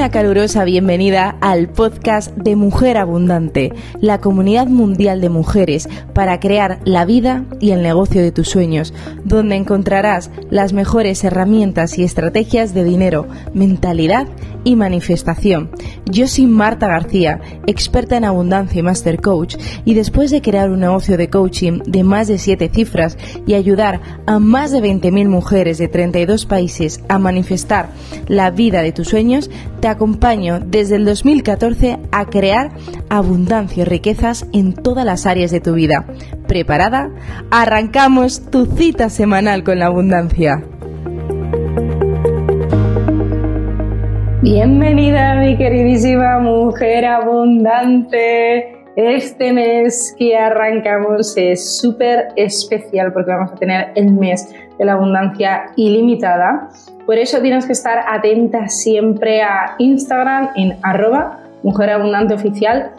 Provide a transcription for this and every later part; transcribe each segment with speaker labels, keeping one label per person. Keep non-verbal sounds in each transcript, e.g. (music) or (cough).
Speaker 1: una calurosa bienvenida al podcast de Mujer Abundante, la comunidad mundial de mujeres para crear la vida y el negocio de tus sueños, donde encontrarás las mejores herramientas y estrategias de dinero, mentalidad y manifestación. Yo soy Marta García, experta en abundancia y master coach, y después de crear un negocio de coaching de más de 7 cifras y ayudar a más de 20.000 mujeres de 32 países a manifestar la vida de tus sueños, te acompaño desde el 2014 a crear abundancia y riquezas en todas las áreas de tu vida. ¿Preparada? Arrancamos tu cita semanal con la abundancia. Bienvenida mi queridísima mujer abundante. Este mes que arrancamos es súper especial porque vamos a tener el mes de la abundancia ilimitada. Por eso tienes que estar atenta siempre a Instagram en arroba mujerabundanteoficial.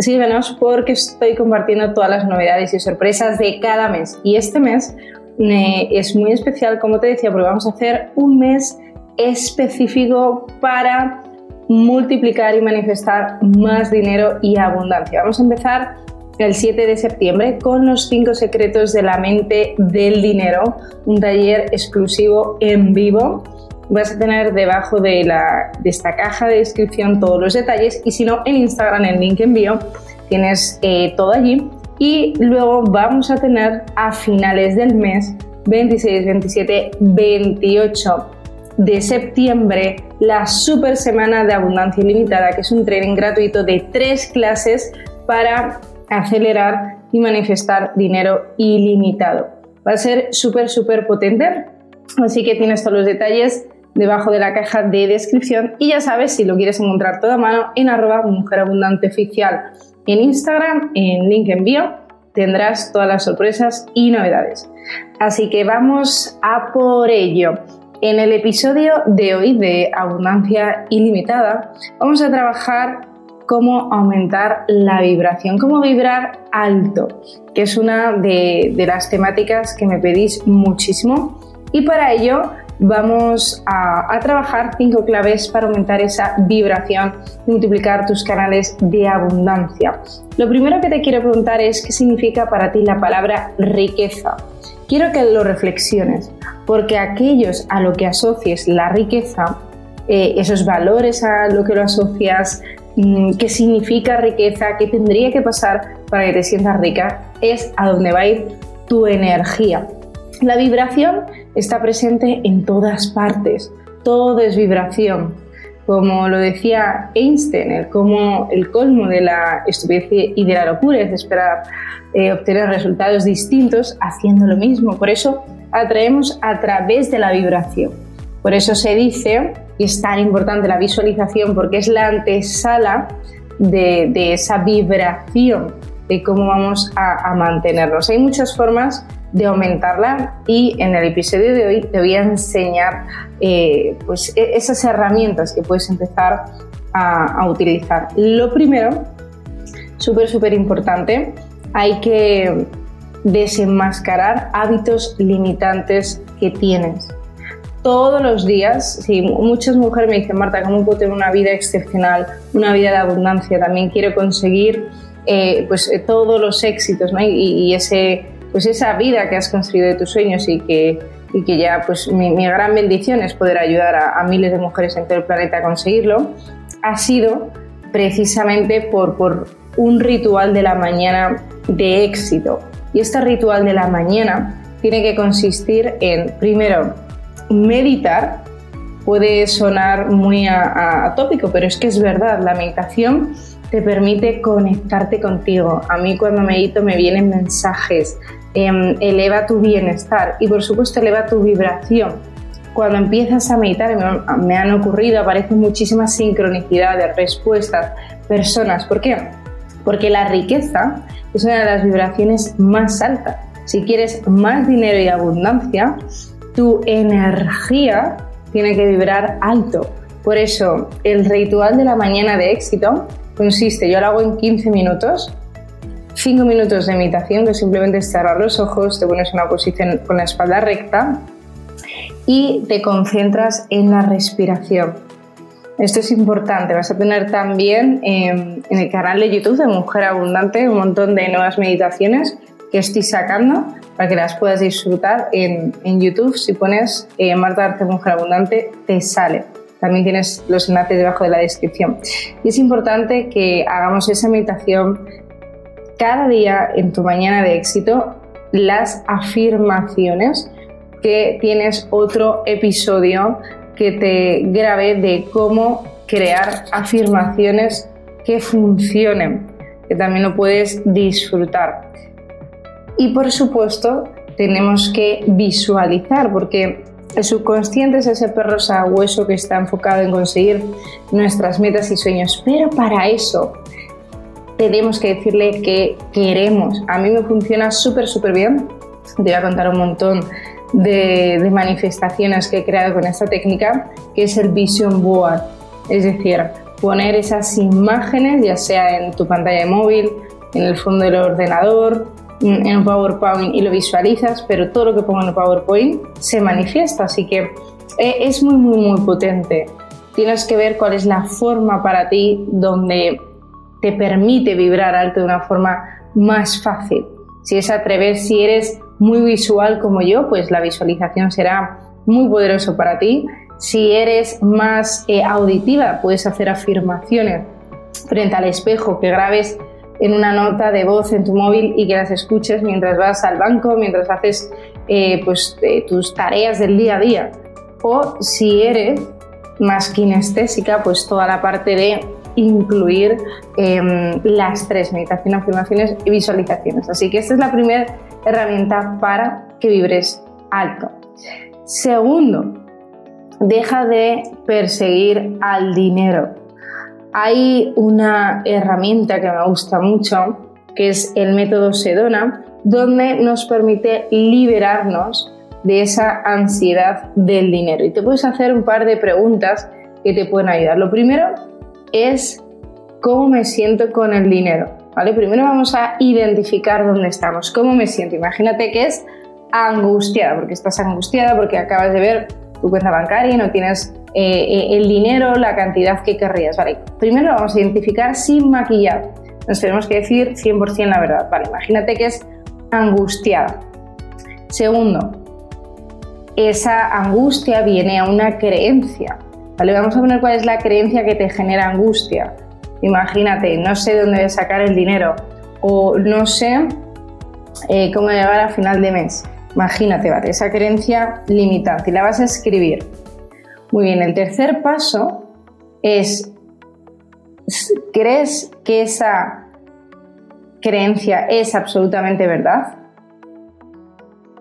Speaker 1: Síguenos porque estoy compartiendo todas las novedades y sorpresas de cada mes. Y este mes eh, es muy especial, como te decía, porque vamos a hacer un mes específico para multiplicar y manifestar más dinero y abundancia. Vamos a empezar el 7 de septiembre con los 5 secretos de la mente del dinero, un taller exclusivo en vivo. Vas a tener debajo de, la, de esta caja de descripción todos los detalles y si no en Instagram, en link envío, tienes eh, todo allí. Y luego vamos a tener a finales del mes 26, 27, 28 de septiembre la Super Semana de Abundancia Ilimitada, que es un training gratuito de tres clases para acelerar y manifestar dinero ilimitado. Va a ser súper, súper potente, así que tienes todos los detalles debajo de la caja de descripción y ya sabes, si lo quieres encontrar toda mano, en arroba mujer abundante oficial en Instagram, en link envío, tendrás todas las sorpresas y novedades. Así que vamos a por ello. En el episodio de hoy de Abundancia Ilimitada vamos a trabajar cómo aumentar la vibración, cómo vibrar alto, que es una de, las temáticas que me pedís muchísimo. Y para ello vamos a, trabajar cinco claves para aumentar esa vibración multiplicar tus canales de abundancia. Lo primero que te quiero preguntar es qué significa para ti la palabra riqueza. Quiero que lo reflexiones, porque aquellos a lo que asocies la riqueza, eh, esos valores a lo que lo asocias, mm, qué significa riqueza, qué tendría que pasar para que te sientas rica, es a donde va a ir tu energía. La vibración está presente en todas partes, todo es vibración. Como lo decía Einstein, el, como el colmo de la estupidez y de la locura es esperar eh, obtener resultados distintos haciendo lo mismo. Por eso atraemos a través de la vibración. Por eso se dice, y es tan importante la visualización, porque es la antesala de, esa vibración, de cómo vamos a, mantenernos. Hay muchas formas de aumentarla y en el episodio de hoy te voy a enseñar eh, pues, e, esas herramientas que puedes empezar a, utilizar. Lo primero, súper, súper importante, hay que desenmascarar hábitos limitantes que tienes. Todos los días, muchas mujeres me dicen, Marta, ¿cómo puedo tener una vida excepcional, una vida de abundancia? También quiero conseguir eh, pues, eh, todos los éxitos y, ese, pues esa vida que has construido de tus sueños y que, y que ya pues mi, gran bendición es poder ayudar a, miles de mujeres en todo el planeta a conseguirlo, ha sido precisamente por, por un ritual de la mañana de éxito. Y este ritual de la mañana tiene que consistir en, primero, meditar. Puede sonar muy atópico, pero es que es verdad, la meditación te permite conectarte contigo. A mí cuando medito me vienen mensajes, em, eleva tu bienestar y por supuesto eleva tu vibración. Cuando empiezas a meditar, me, me han ocurrido, aparecen muchísimas sincronicidades, respuestas, personas. ¿Por qué? Porque la riqueza es una de las vibraciones más altas. Si quieres más dinero y abundancia, tu energía tiene que vibrar alto. Por eso, el ritual de la mañana de éxito consiste, yo lo hago en 15 minutos, 5 minutos de meditación, que simplemente es cerrar los ojos, te pones en una posición con la espalda recta y te concentras en la respiración. Esto es importante. Vas a tener también em, en el canal de YouTube de Mujer Abundante un montón de nuevas meditaciones que estoy sacando para que las puedas disfrutar en, YouTube. Si pones eh, Marta Arte Mujer Abundante, te sale. También tienes los enlaces debajo de la descripción. Y es importante que hagamos esa meditación cada día en tu mañana de éxito, las afirmaciones que tienes otro episodio que te grabe de cómo crear afirmaciones que funcionen, que también lo puedes disfrutar. Y por supuesto, tenemos que visualizar, porque el subconsciente es ese perro hueso que está enfocado en conseguir nuestras metas y sueños, pero para eso tenemos que decirle que queremos. A mí me funciona súper, súper bien. Te voy a contar un montón de, manifestaciones que he creado con esta técnica, que es el Vision Board. Es decir, poner esas imágenes, ya sea en tu pantalla de móvil, en el fondo del ordenador, en un PowerPoint y lo visualizas, pero todo lo que pongo en el PowerPoint se manifiesta, así que eh, es muy, muy, muy potente. Tienes que ver cuál es la forma para ti donde te permite vibrar alto de una forma más fácil. Si es a través, si eres muy visual como yo, pues la visualización será muy poderoso para ti. Si eres más eh, auditiva, puedes hacer afirmaciones frente al espejo, que grabes en una nota de voz en tu móvil y que las escuches mientras vas al banco, mientras haces eh, pues, eh, tus tareas del día a día. O si eres más kinestésica, pues toda la parte de incluir em, las tres, meditación, afirmaciones y visualizaciones. Así que esta es la primera herramienta para que vibres alto. Segundo, deja de perseguir al dinero. Hay una herramienta que me gusta mucho, que es el método Sedona, donde nos permite liberarnos de esa ansiedad del dinero. Y te puedes hacer un par de preguntas que te pueden ayudar. Lo primero es cómo me siento con el dinero. ¿vale? Primero vamos a identificar dónde estamos, cómo me siento. Imagínate que es angustiada, porque estás angustiada, porque acabas de ver tu cuenta bancaria y no tienes eh, eh, el dinero, la cantidad que querrías. ¿vale? Primero vamos a identificar sin maquillar. Nos tenemos que decir 100% la verdad. Vale, imagínate que es angustiada. Segundo, esa angustia viene a una creencia. ¿vale? Vamos a poner cuál es la creencia que te genera angustia. Imagínate, no sé dónde sacar el dinero o no sé eh, cómo llegar a final de mes. Imagínate. Esa creencia limitante y la vas a escribir. Muy bien, el tercer paso es, ¿crees que esa creencia es absolutamente verdad?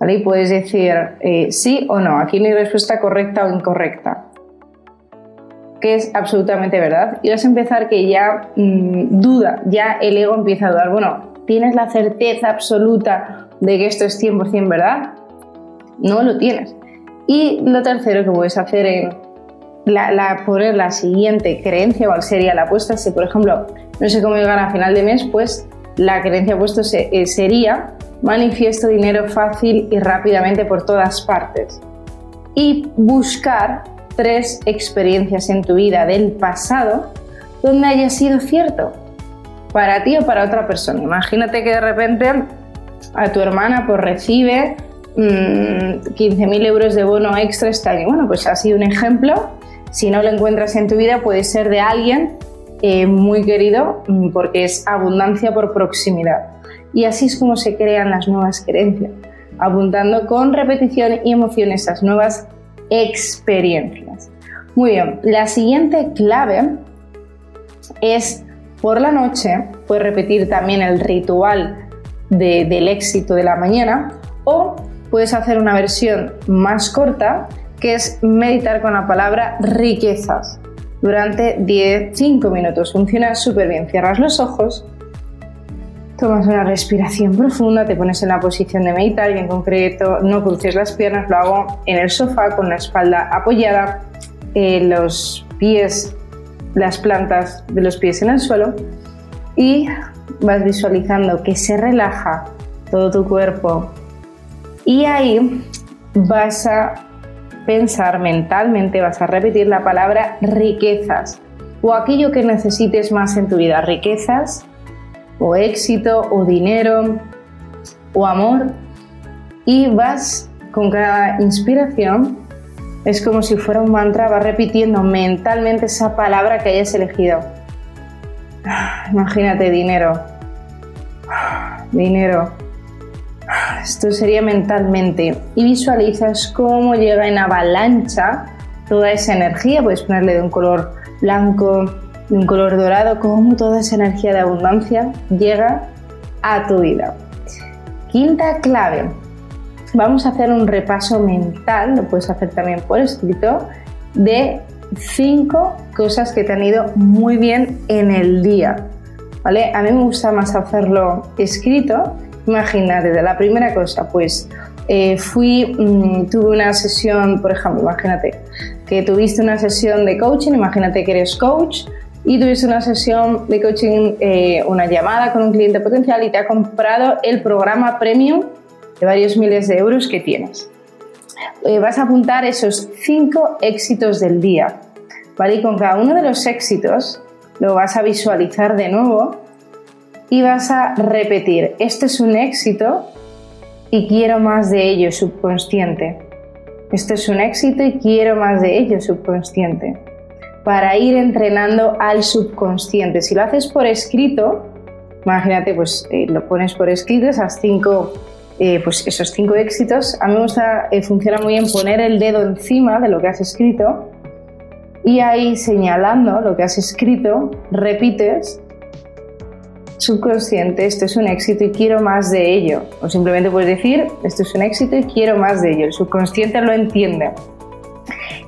Speaker 1: ¿Vale? Y puedes decir eh, sí o no. Aquí no hay respuesta correcta o incorrecta que es absolutamente verdad. Y vas a empezar que ya mm, duda, ya el ego empieza a dudar. Bueno, ¿tienes la certeza absoluta de que esto es 100% verdad? No lo tienes. Y lo tercero que puedes hacer en la, poner la siguiente creencia, ¿cuál sería la apuesta? Si, por ejemplo, no sé cómo llegar a final de mes, pues la creencia puesto eh, sería manifiesto dinero fácil y rápidamente por todas partes. Y buscar tres experiencias en tu vida del pasado donde haya sido cierto para ti o para otra persona. Imagínate que de repente a tu hermana pues recibe 15.000 mm, euros de bono extra este año. Bueno, pues ha sido un ejemplo. Si no lo encuentras en tu vida, puede ser de alguien eh, muy querido mm, porque es abundancia por proximidad. Y así es como se crean las nuevas creencias, apuntando con repetición y emoción esas nuevas experiencias. Muy bien, la siguiente clave es por la noche, puedes repetir también el ritual del éxito de la mañana o puedes hacer una versión más corta que es meditar con la palabra riquezas durante 10-5 minutos. Funciona súper bien. Cierras los ojos Tomas una respiración profunda, te pones en la posición de meditar y en concreto no cruces las piernas, lo hago en el sofá con la espalda apoyada, eh, los pies, las plantas de los pies en el suelo y vas visualizando que se relaja todo tu cuerpo. Y ahí vas a pensar mentalmente, vas a repetir la palabra riquezas o aquello que necesites más en tu vida, riquezas o éxito o dinero o amor. Y vas con cada inspiración, es como si fuera un mantra, vas repitiendo mentalmente esa palabra que hayas elegido. Imagínate dinero, dinero, esto sería mentalmente. Y visualizas cómo llega en avalancha toda esa energía. Puedes ponerle de un color blanco, de un color dorado, cómo toda esa energía de abundancia llega a tu vida. Quinta clave. Vamos a hacer un repaso mental, lo puedes hacer también por escrito, de cinco cosas que te han ido muy bien en el día. ¿Vale? A mí me gusta más hacerlo escrito Imagínate, de la primera cosa, pues eh, fui, mm, tuve una sesión, por ejemplo, imagínate que tuviste una sesión de coaching, imagínate que eres coach y tuviste una sesión de coaching, eh, una llamada con un cliente potencial y te ha comprado el programa premium de varios miles de euros que tienes. Eh, vas a apuntar esos cinco éxitos del día, ¿vale? Y con cada uno de los éxitos lo vas a visualizar de nuevo y vas a repetir, este es un éxito y quiero más de ello subconsciente. Este es un éxito y quiero más de ello subconsciente. Para ir entrenando al subconsciente. Si lo haces por escrito, imagínate, pues eh, lo pones por escrito, esas cinco, eh, pues esos cinco éxitos. A mí me gusta, eh, funciona muy bien poner el dedo encima de lo que has escrito y ahí señalando lo que has escrito, repites subconsciente, esto es un éxito y quiero más de ello. O simplemente puedes decir, esto es un éxito y quiero más de ello. El subconsciente lo entiende.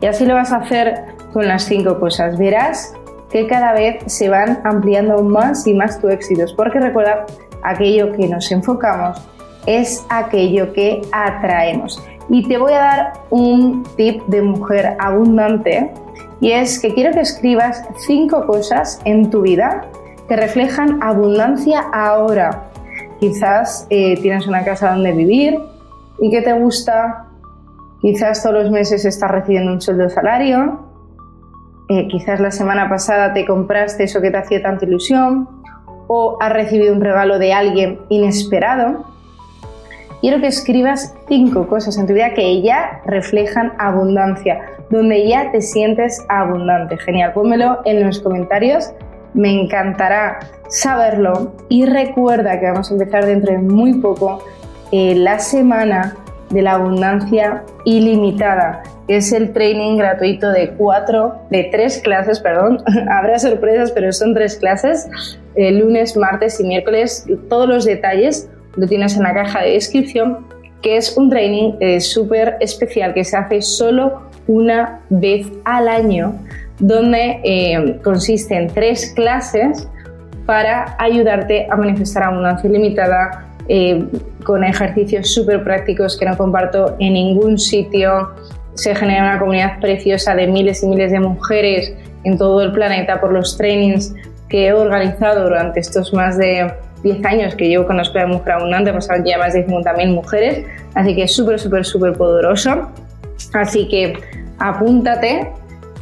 Speaker 1: Y así lo vas a hacer con las cinco cosas. Verás que cada vez se van ampliando más y más tus éxitos. Porque recuerda, aquello que nos enfocamos es aquello que atraemos. Y te voy a dar un tip de mujer abundante y es que quiero que escribas cinco cosas en tu vida que reflejan abundancia ahora. Quizás eh, tienes una casa donde vivir y que te gusta, quizás todos los meses estás recibiendo un sueldo salario, eh, quizás la semana pasada te compraste eso que te hacía tanta ilusión o has recibido un regalo de alguien inesperado. Quiero que escribas cinco cosas en tu vida que ya reflejan abundancia, donde ya te sientes abundante. Genial, pónmelo en los comentarios. Me encantará saberlo. Y recuerda que vamos a empezar dentro de muy poco eh, la semana de la abundancia ilimitada, que es el training gratuito de cuatro, de tres clases, perdón, (laughs) habrá sorpresas, pero son tres clases, eh, lunes, martes y miércoles, todos los detalles lo tienes en la caja de descripción, que es un training eh, súper especial que se hace solo una vez al año donde eh, consiste en tres clases para ayudarte a manifestar abundancia ilimitada eh, con ejercicios súper prácticos que no comparto en ningún sitio. Se genera una comunidad preciosa de miles y miles de mujeres en todo el planeta por los trainings que he organizado durante estos más de 10 años que llevo con la Escuela de Mujer Abundante, pasaron ya más de 50.000 mujeres, así que es súper, súper, súper poderoso. Así que apúntate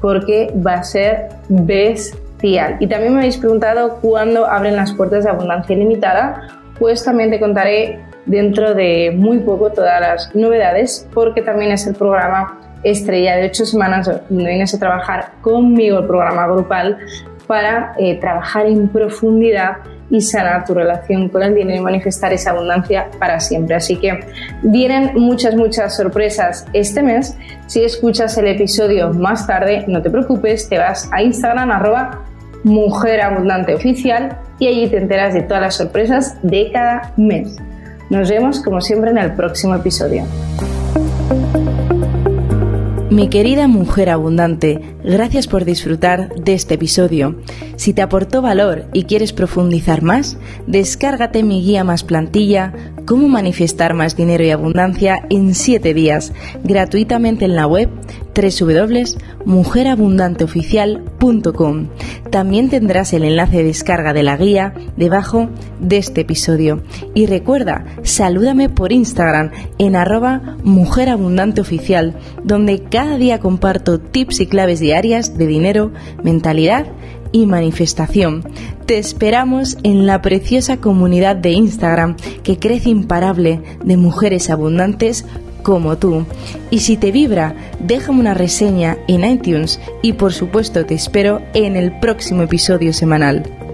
Speaker 1: porque va a ser bestial. Y también me habéis preguntado cuándo abren las puertas de abundancia ilimitada, pues también te contaré dentro de muy poco todas las novedades, porque también es el programa estrella de ocho semanas donde vienes a trabajar conmigo el programa grupal para eh, trabajar en profundidad y sanar tu relación con el dinero y manifestar esa abundancia para siempre. Así que vienen muchas, muchas sorpresas este mes. Si escuchas el episodio más tarde, no te preocupes, te vas a Instagram arroba Mujer Abundante Oficial y allí te enteras de todas las sorpresas de cada mes. Nos vemos como siempre en el próximo episodio.
Speaker 2: Mi querida mujer abundante, Gracias por disfrutar de este episodio. Si te aportó valor y quieres profundizar más, descárgate mi guía más plantilla, cómo manifestar más dinero y abundancia en 7 días, gratuitamente en la web www.mujerabundanteoficial.com. También tendrás el enlace de descarga de la guía debajo de este episodio. Y recuerda, salúdame por Instagram en arroba mujerabundanteoficial, donde cada día comparto tips y claves de dinero, mentalidad y manifestación. Te esperamos en la preciosa comunidad de Instagram que crece imparable de mujeres abundantes como tú. Y si te vibra, déjame una reseña en iTunes y por supuesto te espero en el próximo episodio semanal.